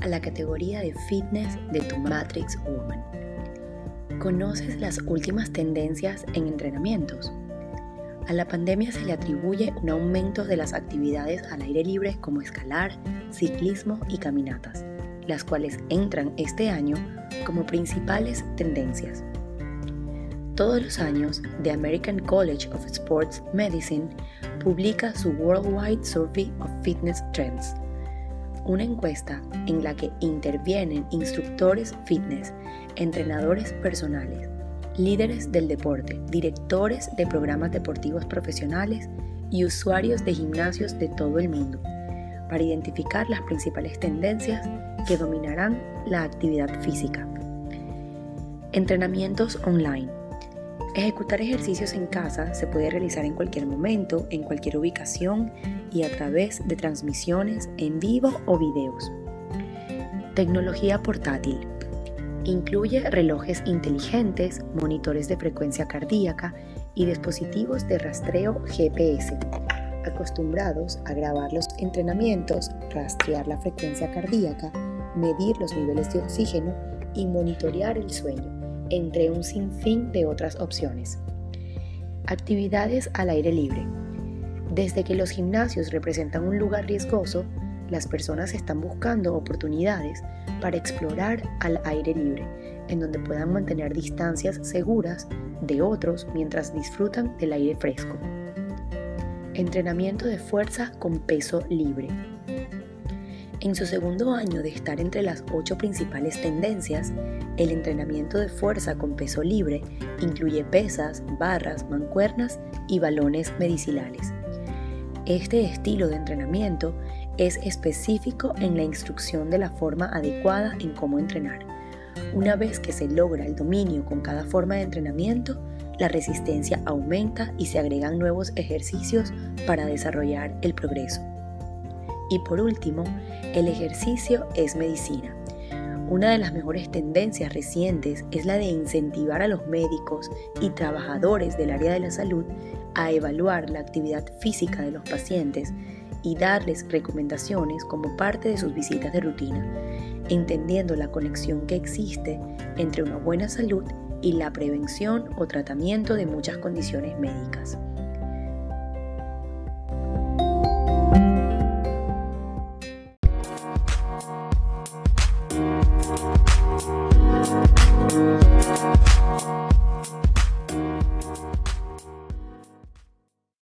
A la categoría de fitness de tu Matrix Woman. ¿Conoces las últimas tendencias en entrenamientos? A la pandemia se le atribuye un aumento de las actividades al aire libre como escalar, ciclismo y caminatas, las cuales entran este año como principales tendencias. Todos los años, The American College of Sports Medicine publica su Worldwide Survey of Fitness Trends, una encuesta en la que intervienen instructores fitness, entrenadores personales, líderes del deporte, directores de programas deportivos profesionales y usuarios de gimnasios de todo el mundo, para identificar las principales tendencias que dominarán la actividad física. Entrenamientos online. Ejecutar ejercicios en casa se puede realizar en cualquier momento, en cualquier ubicación y a través de transmisiones en vivo o videos. Tecnología portátil. Incluye relojes inteligentes, monitores de frecuencia cardíaca y dispositivos de rastreo GPS, acostumbrados a grabar los entrenamientos, rastrear la frecuencia cardíaca, medir los niveles de oxígeno y monitorear el sueño, entre un sinfín de otras opciones. Actividades al aire libre. Desde que los gimnasios representan un lugar riesgoso, las personas están buscando oportunidades para explorar al aire libre, en donde puedan mantener distancias seguras de otros mientras disfrutan del aire fresco. Entrenamiento de fuerza con peso libre. En su segundo año de estar entre las ocho principales tendencias, el entrenamiento de fuerza con peso libre incluye pesas, barras, mancuernas y balones medicinales. Este estilo de entrenamiento es específico en la instrucción de la forma adecuada en cómo entrenar. Una vez que se logra el dominio con cada forma de entrenamiento, la resistencia aumenta y se agregan nuevos ejercicios para desarrollar el progreso. Y por último, el ejercicio es medicina. Una de las mejores tendencias recientes es la de incentivar a los médicos y trabajadores del área de la salud a evaluar la actividad física de los pacientes y darles recomendaciones como parte de sus visitas de rutina, entendiendo la conexión que existe entre una buena salud y la prevención o tratamiento de muchas condiciones médicas.